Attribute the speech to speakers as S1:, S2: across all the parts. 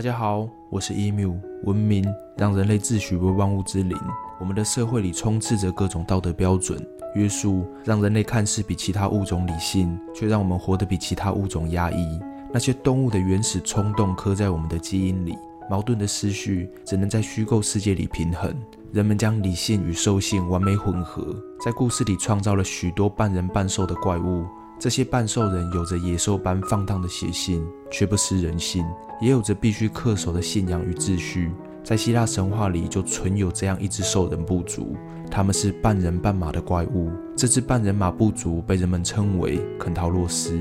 S1: 大家好，我是 Emu。文明让人类自诩为万物之灵。我们的社会里充斥着各种道德标准约束，让人类看似比其他物种理性，却让我们活得比其他物种压抑。那些动物的原始冲动刻在我们的基因里，矛盾的思绪只能在虚构世界里平衡。人们将理性与兽性完美混合，在故事里创造了许多半人半兽的怪物。这些半兽人有着野兽般放荡的血性，却不失人性，也有着必须恪守的信仰与秩序。在希腊神话里，就存有这样一只兽人部族，他们是半人半马的怪物。这只半人马部族被人们称为肯陶洛斯。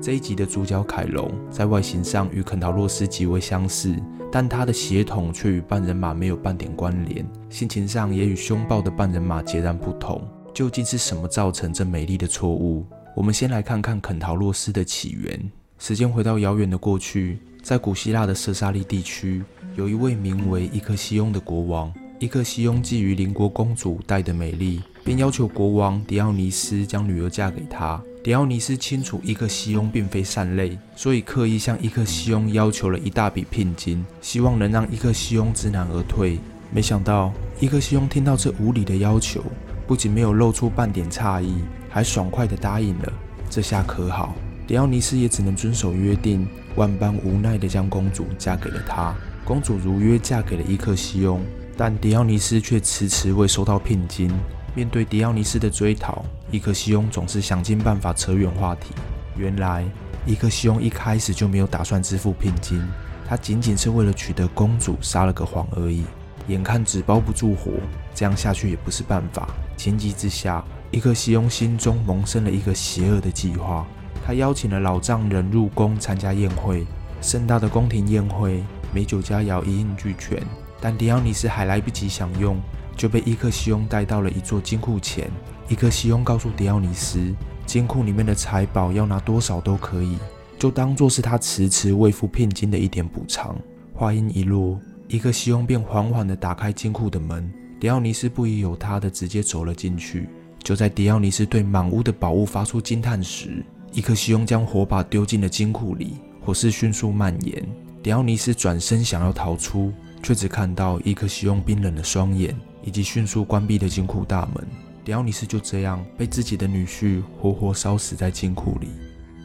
S1: 这一集的主角凯龙，在外形上与肯陶洛斯极为相似，但他的血统却与半人马没有半点关联，性情上也与凶暴的半人马截然不同。究竟是什么造成这美丽的错误？我们先来看看肯陶洛斯的起源。时间回到遥远的过去，在古希腊的色萨利地区，有一位名为伊克西翁的国王。伊克西翁觊觎邻国公主戴的美丽，便要求国王狄奥尼斯将女儿嫁给他。狄奥尼斯清楚伊克西翁并非善类，所以刻意向伊克西翁要求了一大笔聘金，希望能让伊克西翁知难而退。没想到伊克西翁听到这无理的要求，不仅没有露出半点诧异。还爽快地答应了，这下可好，迪奥尼斯也只能遵守约定，万般无奈地将公主嫁给了他。公主如约嫁给了伊克西翁，但迪奥尼斯却迟迟未收到聘金。面对迪奥尼斯的追讨，伊克西翁总是想尽办法扯远话题。原来，伊克西翁一开始就没有打算支付聘金，他仅仅是为了取得公主撒了个谎而已。眼看纸包不住火，这样下去也不是办法。情急之下，伊克西翁心中萌生了一个邪恶的计划。他邀请了老丈人入宫参加宴会，盛大的宫廷宴会，美酒佳肴一应俱全。但迪奥尼斯还来不及享用，就被伊克西翁带到了一座金库前。伊克西翁告诉迪奥尼斯，金库里面的财宝要拿多少都可以，就当做是他迟迟未付聘金的一点补偿。话音一落。伊克西翁便缓缓地打开金库的门，迪奥尼斯不疑有他的直接走了进去。就在迪奥尼斯对满屋的宝物发出惊叹时，伊克西翁将火把丢进了金库里，火势迅速蔓延。迪奥尼斯转身想要逃出，却只看到伊克西翁冰冷的双眼以及迅速关闭的金库大门。迪奥尼斯就这样被自己的女婿活活烧死在金库里。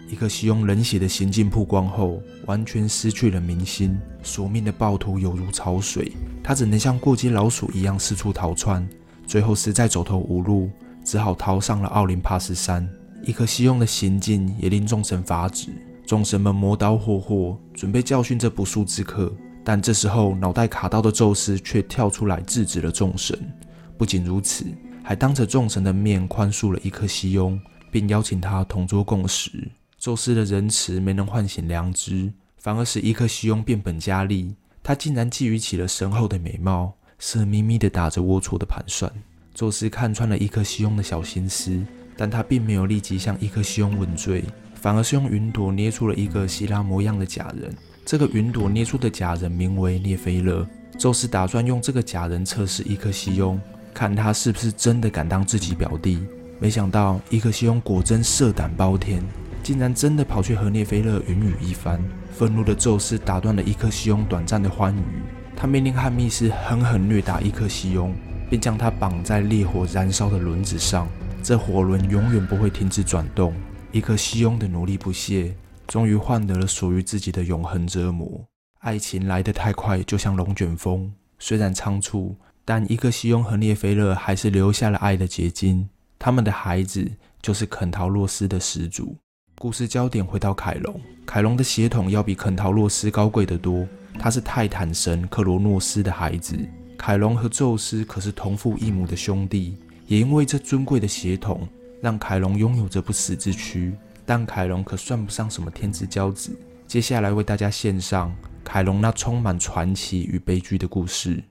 S1: 伊克西翁冷血的行径曝光后，完全失去了民心。索命的暴徒犹如潮水，他只能像过街老鼠一样四处逃窜。最后实在走投无路，只好逃上了奥林帕斯山。伊克西翁的行径也令众神发指，众神们磨刀霍霍，准备教训这不速之客。但这时候，脑袋卡刀的宙斯却跳出来制止了众神。不仅如此，还当着众神的面宽恕了伊克西翁，并邀请他同桌共食。宙斯的仁慈没能唤醒良知，反而使伊克西翁变本加厉。他竟然觊觎起了神后的美貌，色眯眯地打着龌龊的盘算。宙斯看穿了伊克西翁的小心思，但他并没有立即向伊克西翁问罪，反而是用云朵捏出了一个希腊模样的假人。这个云朵捏出的假人名为涅菲勒。宙斯打算用这个假人测试伊克西翁，看他是不是真的敢当自己表弟。没想到伊克西翁果真色胆包天。竟然真的跑去和涅菲勒云雨一番，愤怒的宙斯打断了伊克西翁短暂的欢愉，他命令汉密斯狠狠虐打伊克西翁，并将他绑在烈火燃烧的轮子上，这火轮永远不会停止转动。伊克西翁的努力不懈，终于换得了属于自己的永恒折磨。爱情来得太快，就像龙卷风，虽然仓促，但伊克西翁和涅菲勒还是留下了爱的结晶。他们的孩子就是肯陶洛斯的始祖。故事焦点回到凯龙，凯龙的血统要比肯陶洛斯高贵得多。他是泰坦神克罗诺斯的孩子。凯龙和宙斯可是同父异母的兄弟，也因为这尊贵的血统，让凯龙拥有着不死之躯。但凯龙可算不上什么天之骄子。接下来为大家献上凯龙那充满传奇与悲剧的故事。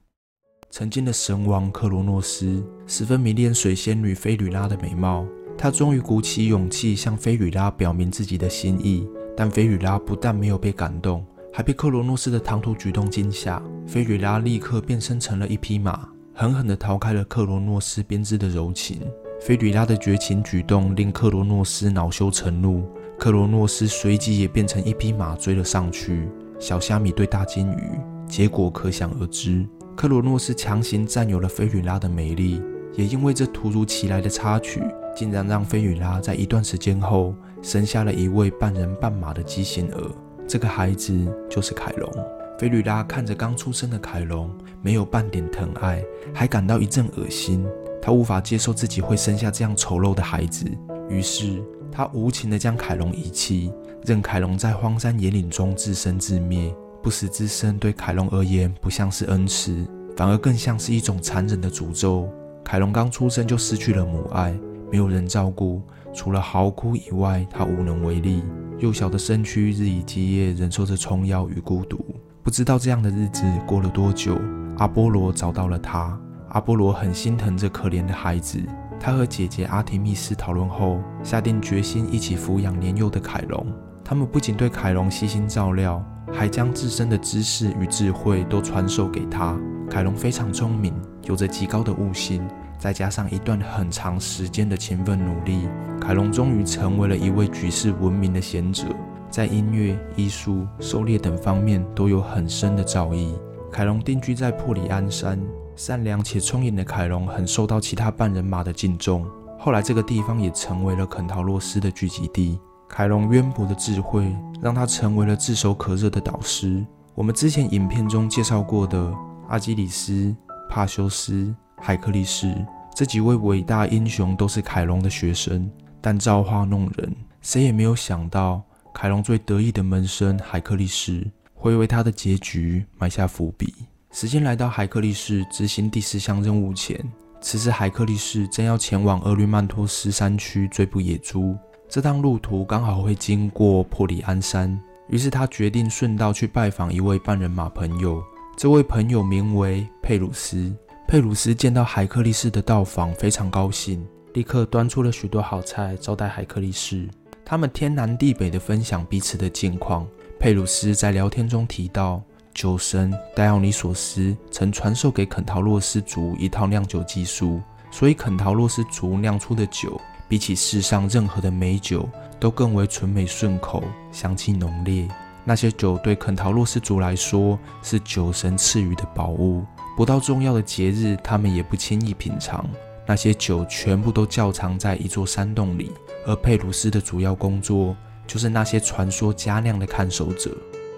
S1: 曾经的神王克罗诺斯十分迷恋水仙女菲吕拉的美貌。他终于鼓起勇气向菲吕拉表明自己的心意，但菲吕拉不但没有被感动，还被克罗诺斯的唐突举动惊吓。菲吕拉立刻变身成了一匹马，狠狠地逃开了克罗诺斯编织的柔情。菲吕拉的绝情举动令克罗诺斯恼羞成怒，克罗诺斯随即也变成一匹马追了上去。小虾米对大金鱼，结果可想而知。克罗诺斯强行占有了菲吕拉的美丽，也因为这突如其来的插曲，竟然让菲吕拉在一段时间后生下了一位半人半马的畸形儿。这个孩子就是凯龙。菲吕拉看着刚出生的凯龙，没有半点疼爱，还感到一阵恶心。他无法接受自己会生下这样丑陋的孩子，于是他无情地将凯龙遗弃，任凯龙在荒山野岭中自生自灭。不死之身对凯龙而言，不像是恩赐，反而更像是一种残忍的诅咒。凯龙刚出生就失去了母爱，没有人照顾，除了嚎哭以外，他无能为力。幼小的身躯日以继夜忍受着虫咬与孤独。不知道这样的日子过了多久，阿波罗找到了他。阿波罗很心疼这可怜的孩子，他和姐姐阿提密斯讨论后，下定决心一起抚养年幼的凯龙。他们不仅对凯龙悉心照料。还将自身的知识与智慧都传授给他。凯龙非常聪明，有着极高的悟性，再加上一段很长时间的勤奋努力，凯龙终于成为了一位举世闻名的贤者，在音乐、艺术、狩猎等方面都有很深的造诣。凯龙定居在珀里安山，善良且聪颖的凯龙很受到其他半人马的敬重。后来，这个地方也成为了肯陶洛斯的聚集地。凯龙渊博的智慧让他成为了炙手可热的导师。我们之前影片中介绍过的阿基里斯、帕修斯、海克力士这几位伟大英雄都是凯龙的学生。但造化弄人，谁也没有想到，凯龙最得意的门生海克力士会为他的结局埋下伏笔。时间来到海克力士执行第四项任务前，此时海克力士正要前往厄律曼托斯山区追捕野猪。这趟路途刚好会经过珀里安山，于是他决定顺道去拜访一位半人马朋友。这位朋友名为佩鲁斯。佩鲁斯见到海克力士的到访，非常高兴，立刻端出了许多好菜招待海克力士。他们天南地北地分享彼此的近况。佩鲁斯在聊天中提到，酒神戴奥尼索斯曾传授给肯陶洛斯族一套酿酒技术，所以肯陶洛斯族酿出的酒。比起世上任何的美酒，都更为纯美顺口，香气浓烈。那些酒对肯陶洛斯族来说是酒神赐予的宝物，不到重要的节日，他们也不轻易品尝。那些酒全部都窖藏在一座山洞里，而佩鲁斯的主要工作就是那些传说佳酿的看守者。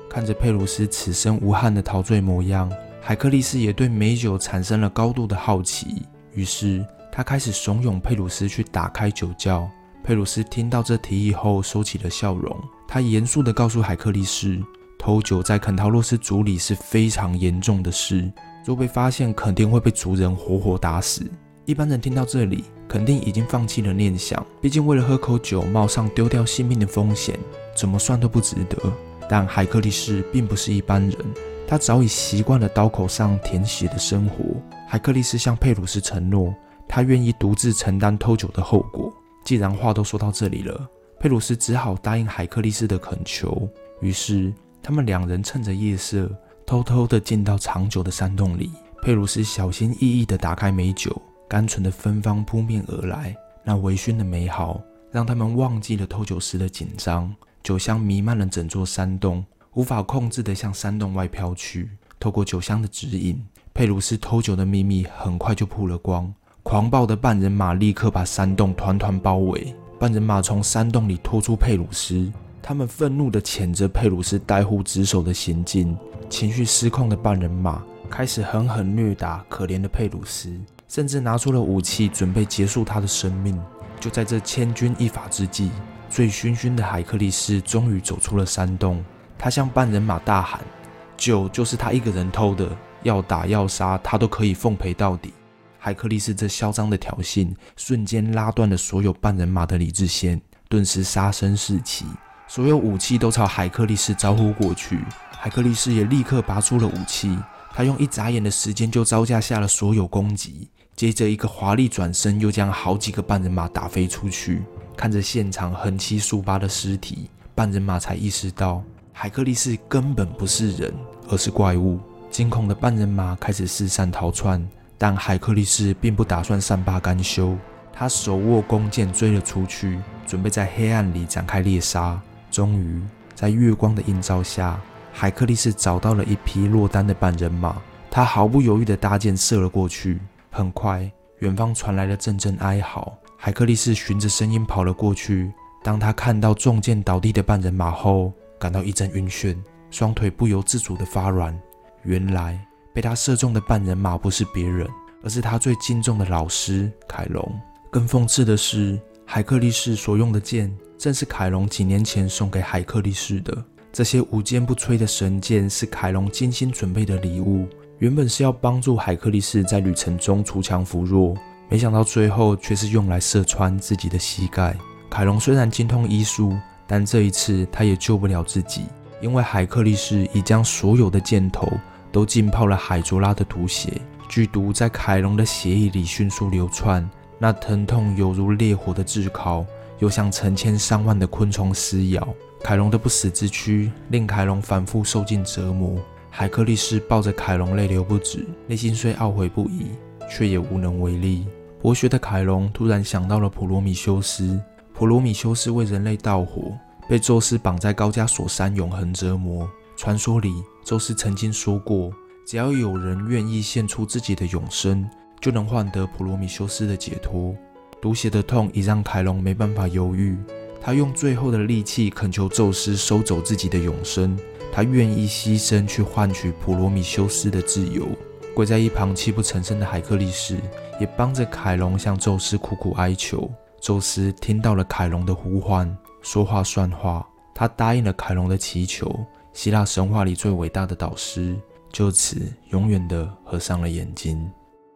S1: 看着佩鲁斯此生无憾的陶醉模样，海克力斯也对美酒产生了高度的好奇，于是。他开始怂恿佩鲁斯去打开酒窖。佩鲁斯听到这提议后，收起了笑容。他严肃地告诉海克力士，偷酒在肯陶洛斯族里是非常严重的事，若被发现，肯定会被族人活活打死。一般人听到这里，肯定已经放弃了念想，毕竟为了喝口酒，冒上丢掉性命的风险，怎么算都不值得。但海克力士并不是一般人，他早已习惯了刀口上舔血的生活。海克力士向佩鲁斯承诺。他愿意独自承担偷酒的后果。既然话都说到这里了，佩鲁斯只好答应海克力斯的恳求。于是，他们两人趁着夜色，偷偷地进到藏酒的山洞里。佩鲁斯小心翼翼地打开美酒，甘醇的芬芳扑面而来。那微醺的美好，让他们忘记了偷酒时的紧张。酒香弥漫了整座山洞，无法控制地向山洞外飘去。透过酒香的指引，佩鲁斯偷酒的秘密很快就曝了光。狂暴的半人马立刻把山洞团团包围。半人马从山洞里拖出佩鲁斯，他们愤怒地谴责佩鲁斯怠忽职守的行径。情绪失控的半人马开始狠狠虐打可怜的佩鲁斯，甚至拿出了武器准备结束他的生命。就在这千钧一发之际，醉醺醺的海克力斯终于走出了山洞。他向半人马大喊：“酒就是他一个人偷的，要打要杀，他都可以奉陪到底。”海克力斯这嚣张的挑衅，瞬间拉断了所有半人马的理智线，顿时杀声四起，所有武器都朝海克力斯招呼过去。海克力斯也立刻拔出了武器，他用一眨眼的时间就招架下了所有攻击，接着一个华丽转身，又将好几个半人马打飞出去。看着现场横七竖八的尸体，半人马才意识到海克力斯根本不是人，而是怪物。惊恐的半人马开始四散逃窜。但海克力士并不打算善罢甘休，他手握弓箭追了出去，准备在黑暗里展开猎杀。终于，在月光的映照下，海克力士找到了一匹落单的半人马，他毫不犹豫地搭箭射了过去。很快，远方传来了阵阵哀嚎。海克力士循着声音跑了过去。当他看到中箭倒地的半人马后，感到一阵晕眩，双腿不由自主地发软。原来被他射中的半人马不是别人，而是他最敬重的老师凯龙。更讽刺的是，海克力士所用的箭正是凯龙几年前送给海克力士的。这些无坚不摧的神剑是凯龙精心准备的礼物。原本是要帮助海克力士在旅程中锄强扶弱，没想到最后却是用来射穿自己的膝盖。凯龙虽然精通医术，但这一次他也救不了自己，因为海克力士已将所有的箭头都浸泡了海卓拉的毒血，剧毒在凯龙的血液里迅速流窜，那疼痛犹如烈火的炙烤，又像成千上万的昆虫撕咬。凯龙的不死之躯令凯龙反复受尽折磨。海克力士抱着凯龙，泪流不止，内心虽懊悔不已，却也无能为力。博学的凯龙突然想到了普罗米修斯。普罗米修斯为人类盗火，被宙斯绑在高加索山永恒折磨。传说里，宙斯曾经说过，只要有人愿意献出自己的永生，就能换得普罗米修斯的解脱。毒血的痛已让凯龙没办法犹豫，他用最后的力气恳求宙斯收走自己的永生。他愿意牺牲去换取普罗米修斯的自由。跪在一旁泣不成声的海克力士也帮着凯龙向宙斯苦苦哀求。宙斯听到了凯龙的呼唤，说话算话，他答应了凯龙的祈求。希腊神话里最伟大的导师就此永远的合上了眼睛。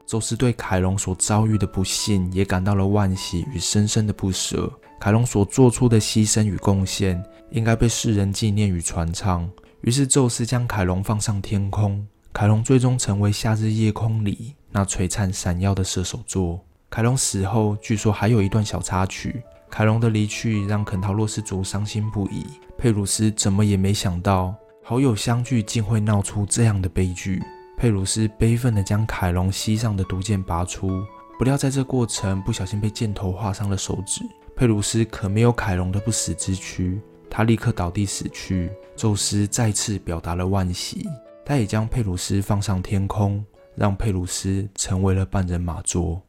S1: 宙斯对凯龙所遭遇的不幸也感到了惋惜与深深的不舍。凯龙所做出的牺牲与贡献应该被世人纪念与传唱。于是，宙斯将凯龙放上天空。凯龙最终成为夏日夜空里那璀璨闪耀的射手座。凯龙死后，据说还有一段小插曲。凯龙的离去让肯陶洛斯族伤心不已。佩鲁斯怎么也没想到，好友相聚竟会闹出这样的悲剧。佩鲁斯悲愤地将凯龙膝上的毒箭拔出，不料在这过程不小心被箭头划伤了手指。佩鲁斯可没有凯龙的不死之躯。他立刻倒地死去。宙斯再次表达了惋惜，他也将佩鲁斯放上天空，让佩鲁斯成为了半人马座。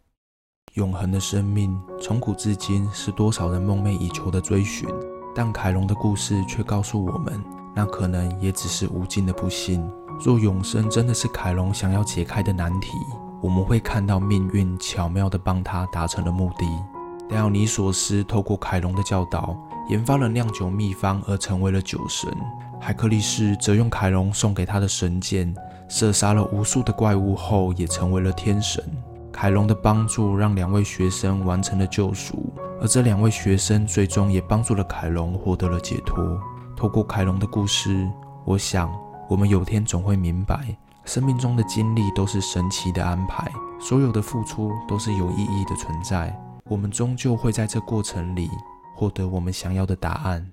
S1: 永恒的生命从古至今是多少人梦寐以求的追寻，但凯龙的故事却告诉我们，那可能也只是无尽的不幸。若永生真的是凯龙想要解开的难题，我们会看到命运巧妙地帮他达成了目的。戴奥尼索斯透过凯龙的教导。研发了酿酒秘方，而成为了酒神。海克力士则用凯龙送给他的神剑，射杀了无数的怪物后，也成为了天神。凯龙的帮助让两位学生完成了救赎，而这两位学生最终也帮助了凯龙获得了解脱。透过凯龙的故事，我想我们有天总会明白，生命中的经历都是神奇的安排，所有的付出都是有意义的存在。我们终究会在这过程里。获得我们想要的答案。